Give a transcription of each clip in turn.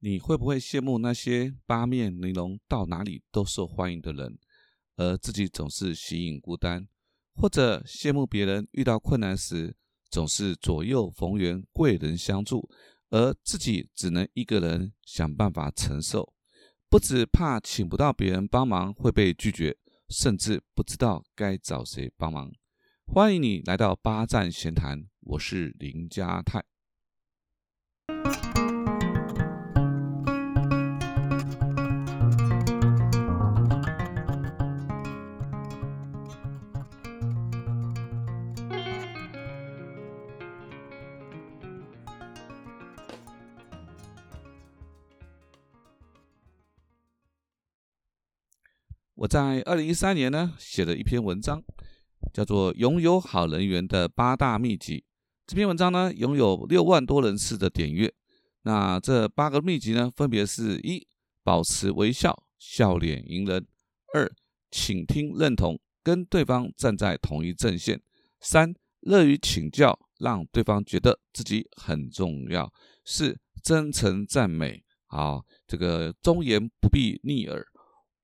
你会不会羡慕那些八面玲珑、到哪里都受欢迎的人，而自己总是形影孤单？或者羡慕别人遇到困难时总是左右逢源、贵人相助，而自己只能一个人想办法承受？不只怕请不到别人帮忙会被拒绝，甚至不知道该找谁帮忙。欢迎你来到八站闲谈，我是林家泰。我在二零一三年呢写了一篇文章，叫做《拥有好人缘的八大秘籍》。这篇文章呢拥有六万多人次的点阅。那这八个秘籍呢，分别是：一、保持微笑，笑脸迎人；二、倾听认同，跟对方站在同一阵线；三、乐于请教，让对方觉得自己很重要；四、真诚赞美，好，这个忠言不必逆耳；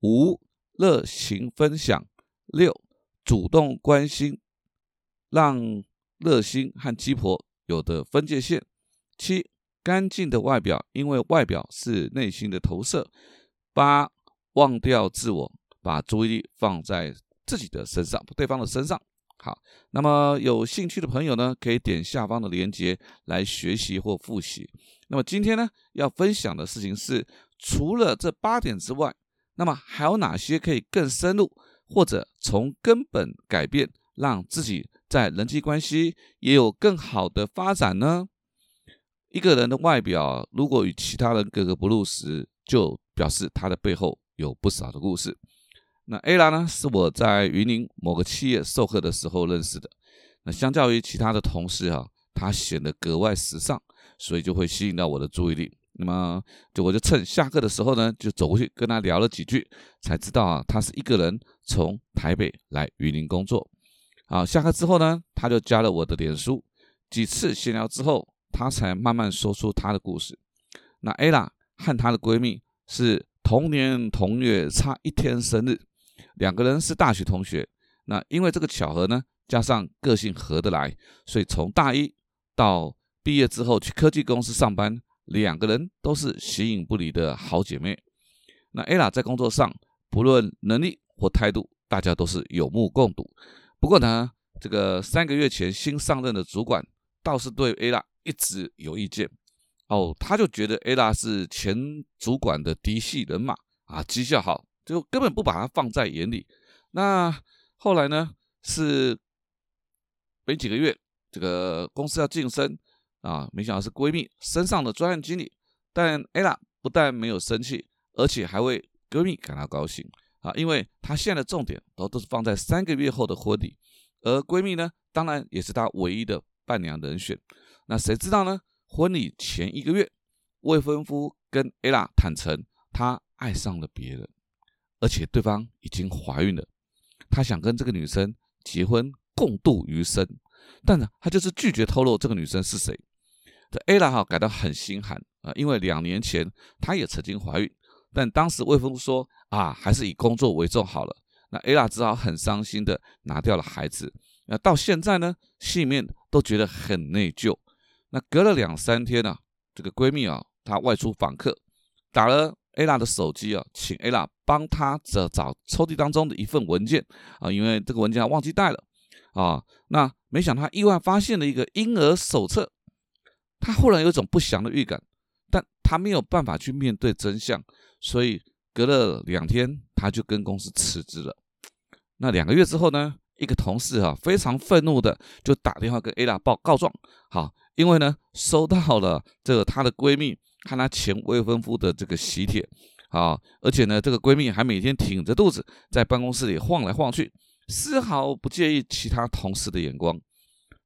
五。热情分享，六主动关心，让热心和鸡婆有的分界线。七干净的外表，因为外表是内心的投射。八忘掉自我，把注意力放在自己的身上，对方的身上。好，那么有兴趣的朋友呢，可以点下方的链接来学习或复习。那么今天呢，要分享的事情是，除了这八点之外。那么还有哪些可以更深入，或者从根本改变，让自己在人际关系也有更好的发展呢？一个人的外表如果与其他人格格不入时，就表示他的背后有不少的故事。那 A 拉呢，是我在云林某个企业授课的时候认识的。那相较于其他的同事啊，他显得格外时尚，所以就会吸引到我的注意力。那么，就我就趁下课的时候呢，就走过去跟他聊了几句，才知道啊，他是一个人从台北来榆林工作。啊，下课之后呢，他就加了我的脸书。几次闲聊之后，他才慢慢说出他的故事。那 Ella 和她的闺蜜是同年同月差一天生日，两个人是大学同学。那因为这个巧合呢，加上个性合得来，所以从大一到毕业之后去科技公司上班。两个人都是形影不离的好姐妹。那 Ella 在工作上，不论能力或态度，大家都是有目共睹。不过呢，这个三个月前新上任的主管倒是对 Ella 一直有意见。哦，他就觉得 Ella 是前主管的嫡系人马啊，绩效好，就根本不把她放在眼里。那后来呢，是没几个月，这个公司要晋升。啊，没想到是闺蜜身上的专案经理，但 Ella 不但没有生气，而且还为闺蜜感到高兴啊，因为她现在的重点都都是放在三个月后的婚礼，而闺蜜呢，当然也是她唯一的伴娘人选。那谁知道呢？婚礼前一个月，未婚夫跟 Ella 坦诚，他爱上了别人，而且对方已经怀孕了，他想跟这个女生结婚，共度余生，但呢，他就是拒绝透露这个女生是谁。这 A 拉哈感到很心寒啊，因为两年前她也曾经怀孕，但当时未婚夫说啊，还是以工作为重好了。那 A 拉只好很伤心的拿掉了孩子。那到现在呢，心里面都觉得很内疚。那隔了两三天呢，这个闺蜜啊，她外出访客，打了 A 拉的手机啊，请 A 拉帮她找找抽屉当中的一份文件啊，因为这个文件忘记带了啊。那没想到意外发现了一个婴儿手册。他忽然有一种不祥的预感，但他没有办法去面对真相，所以隔了两天，他就跟公司辞职了。那两个月之后呢，一个同事啊非常愤怒的就打电话跟 A 拉报告状，好，因为呢收到了这个她的闺蜜和她前未婚夫的这个喜帖，啊，而且呢这个闺蜜还每天挺着肚子在办公室里晃来晃去，丝毫不介意其他同事的眼光。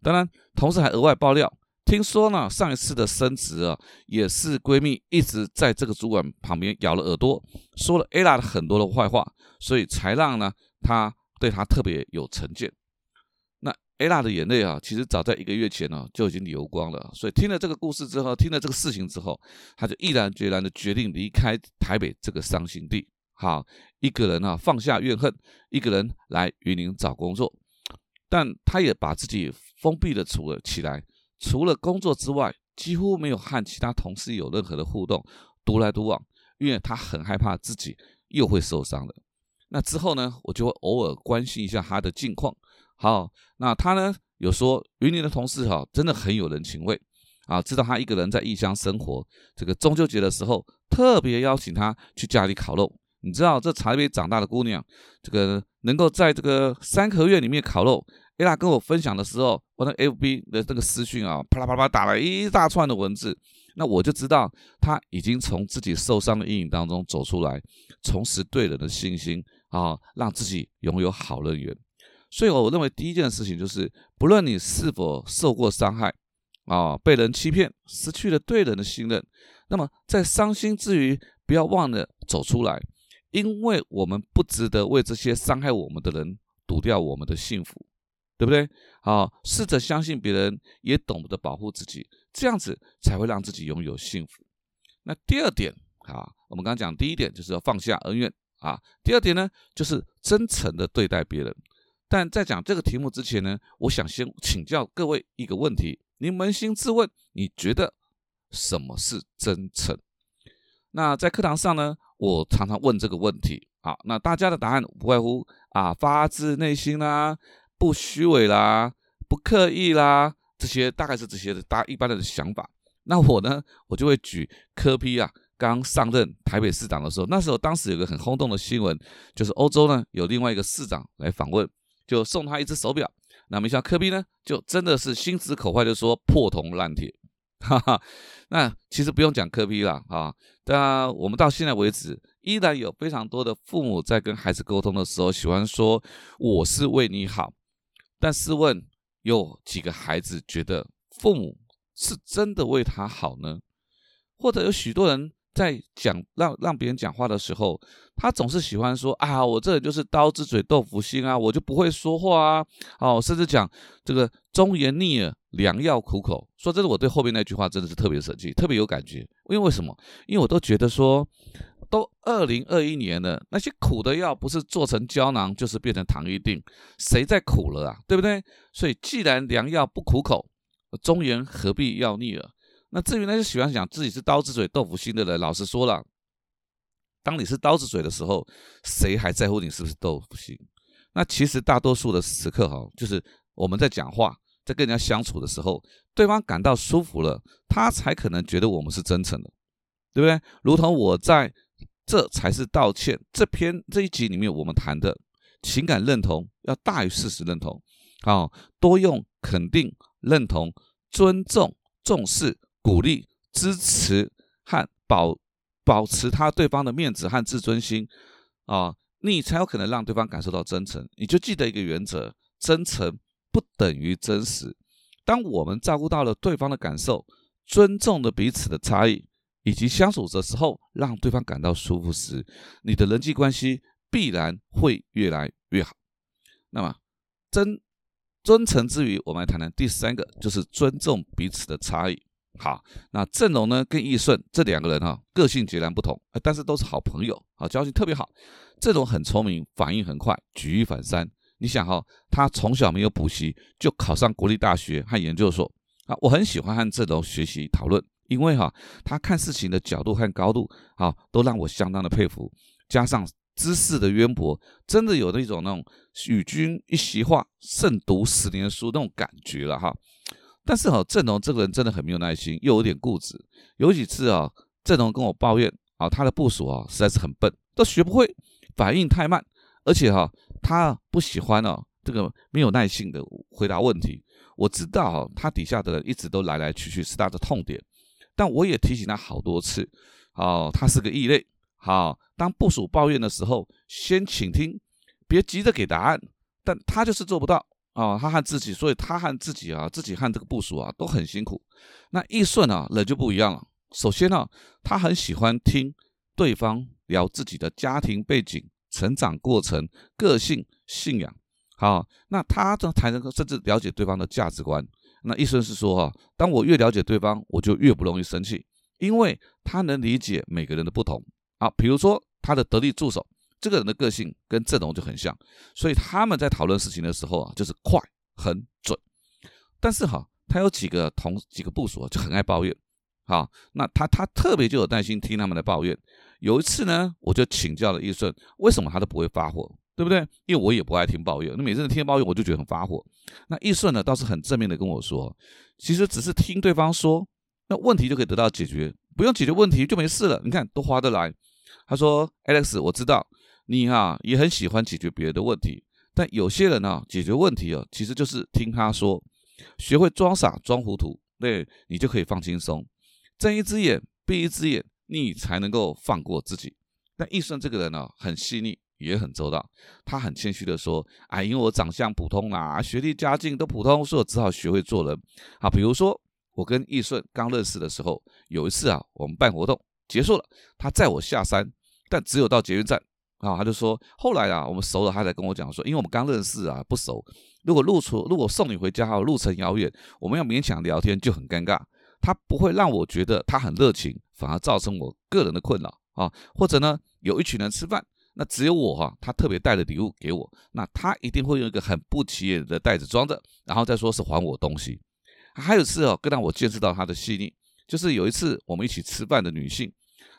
当然，同事还额外爆料。听说呢，上一次的升职啊，也是闺蜜一直在这个主管旁边咬了耳朵，说了 Ella 的很多的坏话，所以才让呢她对她特别有成见。那 Ella 的眼泪啊，其实早在一个月前呢就已经流光了。所以听了这个故事之后，听了这个事情之后，他就毅然决然的决定离开台北这个伤心地，好，一个人啊放下怨恨，一个人来云林找工作。但他也把自己封闭的处了起来，除了工作之外，几乎没有和其他同事有任何的互动，独来独往，因为他很害怕自己又会受伤了。那之后呢，我就会偶尔关心一下他的近况。好，那他呢有说云林的同事哈，真的很有人情味啊，知道他一个人在异乡生活，这个中秋节的时候特别邀请他去家里烤肉。你知道这茶杯长大的姑娘，这个能够在这个三合院里面烤肉。艾拉跟我分享的时候，我那 FB 的这个私讯啊，啪啦啪啦打了一大串的文字，那我就知道他已经从自己受伤的阴影当中走出来，重拾对人的信心啊，让自己拥有好人缘。所以我认为第一件事情就是，不论你是否受过伤害啊，被人欺骗，失去了对人的信任，那么在伤心之余，不要忘了走出来。因为我们不值得为这些伤害我们的人赌掉我们的幸福，对不对？好，试着相信别人也懂得保护自己，这样子才会让自己拥有幸福。那第二点啊，我们刚刚讲第一点就是要放下恩怨啊，第二点呢就是真诚的对待别人。但在讲这个题目之前呢，我想先请教各位一个问题：您扪心自问，你觉得什么是真诚？那在课堂上呢？我常常问这个问题，好，那大家的答案不外乎啊，发自内心啦，不虚伪啦，不刻意啦，这些大概是这些的大家一般的想法。那我呢，我就会举科批啊，刚上任台北市长的时候，那时候当时有个很轰动的新闻，就是欧洲呢有另外一个市长来访问，就送他一只手表，那没想到科批呢，就真的是心直口快，就说破铜烂铁。哈哈，那其实不用讲科比了啊。当然，我们到现在为止，依然有非常多的父母在跟孩子沟通的时候，喜欢说“我是为你好”。但试问，有几个孩子觉得父母是真的为他好呢？或者有许多人？在讲让让别人讲话的时候，他总是喜欢说啊，我这人就是刀子嘴豆腐心啊，我就不会说话啊，哦，甚至讲这个忠言逆耳，良药苦口。说真的，我对后面那句话真的是特别生气，特别有感觉。因为为什么？因为我都觉得说，都二零二一年了，那些苦的药不是做成胶囊，就是变成糖衣锭，谁在苦了啊？对不对？所以既然良药不苦口，忠言何必要逆耳？那至于那些喜欢讲自己是刀子嘴豆腐心的人，老实说了，当你是刀子嘴的时候，谁还在乎你是不是豆腐心？那其实大多数的时刻哈，就是我们在讲话，在跟人家相处的时候，对方感到舒服了，他才可能觉得我们是真诚的，对不对？如同我在这才是道歉这篇这一集里面，我们谈的情感认同要大于事实认同，啊，多用肯定、认同、尊重、重视。鼓励、支持和保保持他对方的面子和自尊心啊，你才有可能让对方感受到真诚。你就记得一个原则：真诚不等于真实。当我们照顾到了对方的感受，尊重了彼此的差异，以及相处的时候让对方感到舒服时，你的人际关系必然会越来越好。那么，真真诚之余，我们来谈谈第三个，就是尊重彼此的差异。好，那郑龙呢跟易顺这两个人哈，个性截然不同，但是都是好朋友，啊，交情特别好。郑龙很聪明，反应很快，举一反三。你想哈，他从小没有补习就考上国立大学和研究所啊，我很喜欢和郑龙学习讨论，因为哈，他看事情的角度和高度啊，都让我相当的佩服。加上知识的渊博，真的有那种那种与君一席话，胜读十年书那种感觉了哈。但是哈，郑龙这个人真的很没有耐心，又有点固执。有几次啊，郑龙跟我抱怨啊，他的部署啊实在是很笨，都学不会，反应太慢，而且哈，他不喜欢哦这个没有耐性的回答问题。我知道，他底下的人一直都来来去去是他的痛点，但我也提醒他好多次，哦，他是个异类。好，当部署抱怨的时候，先倾听，别急着给答案，但他就是做不到。啊，他和自己，所以他和自己啊，自己和这个部署啊都很辛苦。那易顺啊，人就不一样了。首先呢，他很喜欢听对方聊自己的家庭背景、成长过程、个性、信仰。好，那他这才能够甚至了解对方的价值观。那意思是说哈，当我越了解对方，我就越不容易生气，因为他能理解每个人的不同。啊，比如说他的得力助手，这个人的个性跟郑龙就很像，所以他们在讨论事情的时候啊，就是快、很准。但是哈，他有几个同几个部署就很爱抱怨。好，那他他特别就有耐心听他们的抱怨。有一次呢，我就请教了易顺，为什么他都不会发火？对不对？因为我也不爱听抱怨，那每次听抱怨我就觉得很发火。那易顺呢倒是很正面的跟我说，其实只是听对方说，那问题就可以得到解决，不用解决问题就没事了。你看都划得来。他说：“Alex，我知道你哈也很喜欢解决别人的问题，但有些人呢解决问题哦，其实就是听他说，学会装傻装糊涂，对你就可以放轻松，睁一只眼闭一只眼，你才能够放过自己。但易顺这个人呢很细腻。”也很周到，他很谦虚的说：“啊，因为我长相普通啦，学历家境都普通，所以我只好学会做人。啊，比如说我跟易顺刚认识的时候，有一次啊，我们办活动结束了，他载我下山，但只有到捷运站啊，他就说后来啊，我们熟了，他才跟我讲说，因为我们刚认识啊，不熟，如果路途如果送你回家哈，路程遥远，我们要勉强聊天就很尴尬，他不会让我觉得他很热情，反而造成我个人的困扰啊，或者呢，有一群人吃饭。”那只有我哈，他特别带了礼物给我，那他一定会用一个很不起眼的袋子装着，然后再说是还我东西。还有次哦，更让我见识到他的细腻，就是有一次我们一起吃饭的女性，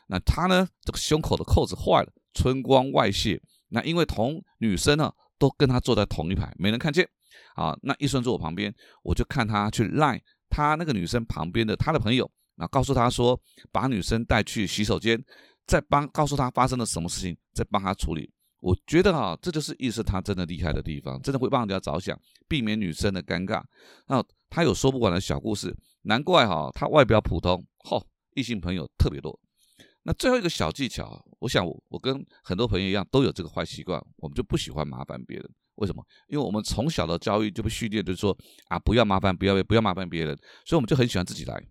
那她呢这个胸口的扣子坏了，春光外泄。那因为同女生呢都跟她坐在同一排，没人看见啊。那一顺坐我旁边，我就看她去赖他那个女生旁边的他的朋友，然后告诉他说把女生带去洗手间。再帮告诉他发生了什么事情，再帮他处理。我觉得哈，这就是意思他真的厉害的地方，真的会帮人家着想，避免女生的尴尬。那他有说不完的小故事，难怪哈，他外表普通，嚯，异性朋友特别多。那最后一个小技巧，我想我跟很多朋友一样，都有这个坏习惯，我们就不喜欢麻烦别人。为什么？因为我们从小的教育就被训练，就是说啊，不要麻烦，不要不要麻烦别人，所以我们就很喜欢自己来。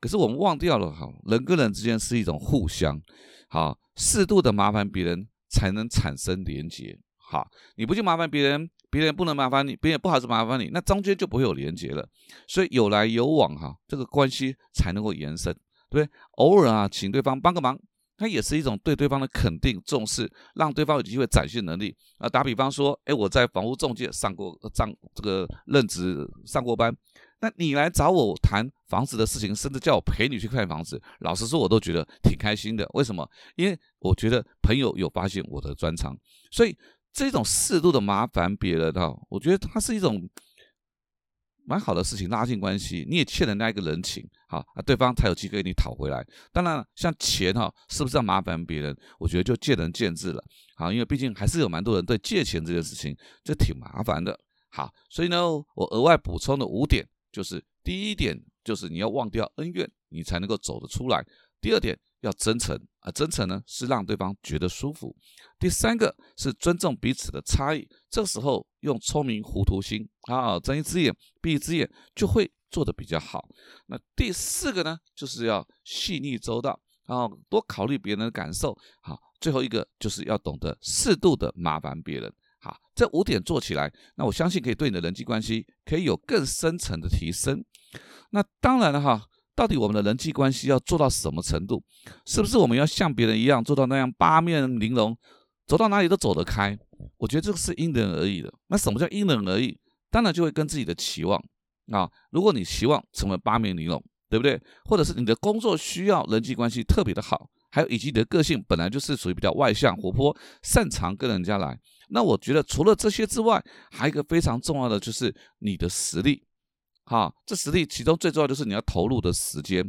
可是我们忘掉了哈，人跟人之间是一种互相。好，适度的麻烦别人才能产生连结。好，你不去麻烦别人，别人不能麻烦你，别人不好意思麻烦你，那中间就不会有连结了。所以有来有往哈，这个关系才能够延伸，对不对？偶尔啊，请对方帮个忙，它也是一种对对方的肯定、重视，让对方有机会展现能力。啊，打比方说，哎，我在房屋中介上过上这个任职上过班。那你来找我谈房子的事情，甚至叫我陪你去看房子，老实说，我都觉得挺开心的。为什么？因为我觉得朋友有发现我的专长，所以这种适度的麻烦别人哈，我觉得它是一种蛮好的事情，拉近关系，你也欠人家一个人情，好啊，对方才有机会给你讨回来。当然，像钱哈，是不是要麻烦别人？我觉得就见仁见智了。好，因为毕竟还是有蛮多人对借钱这件事情就挺麻烦的。好，所以呢，我额外补充的五点。就是第一点，就是你要忘掉恩怨，你才能够走得出来。第二点要真诚啊，真诚呢是让对方觉得舒服。第三个是尊重彼此的差异，这时候用聪明糊涂心啊，睁一只眼闭一只眼就会做得比较好。那第四个呢，就是要细腻周到啊，多考虑别人的感受。好，最后一个就是要懂得适度的麻烦别人。好，这五点做起来，那我相信可以对你的人际关系可以有更深层的提升。那当然了哈，到底我们的人际关系要做到什么程度？是不是我们要像别人一样做到那样八面玲珑，走到哪里都走得开？我觉得这个是因人而异的。那什么叫因人而异？当然就会跟自己的期望啊。如果你期望成为八面玲珑，对不对？或者是你的工作需要人际关系特别的好，还有以及你的个性本来就是属于比较外向、活泼、擅长跟人家来。那我觉得除了这些之外，还有一个非常重要的就是你的实力，哈，这实力其中最重要就是你要投入的时间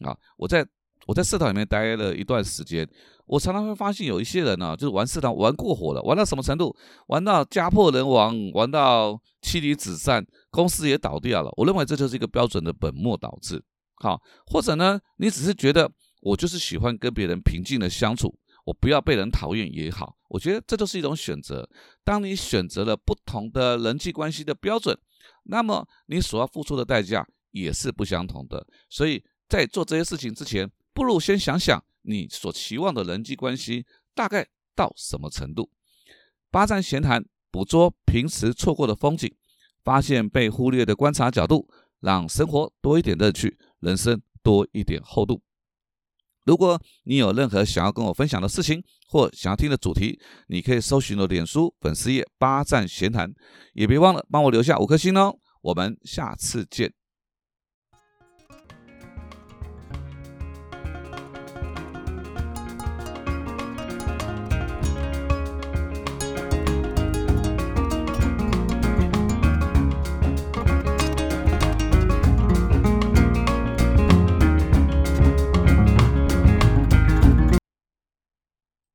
啊。我在我在社团里面待了一段时间，我常常会发现有一些人呢，就是玩社团玩过火了，玩到什么程度？玩到家破人亡，玩到妻离子散，公司也倒掉了。我认为这就是一个标准的本末倒置，好，或者呢，你只是觉得我就是喜欢跟别人平静的相处。我不要被人讨厌也好，我觉得这就是一种选择。当你选择了不同的人际关系的标准，那么你所要付出的代价也是不相同的。所以在做这些事情之前，不如先想想你所期望的人际关系大概到什么程度。八站闲谈，捕捉平时错过的风景，发现被忽略的观察角度，让生活多一点乐趣，人生多一点厚度。如果你有任何想要跟我分享的事情，或想要听的主题，你可以搜寻我脸书粉丝页“八站闲谈”，也别忘了帮我留下五颗星哦。我们下次见。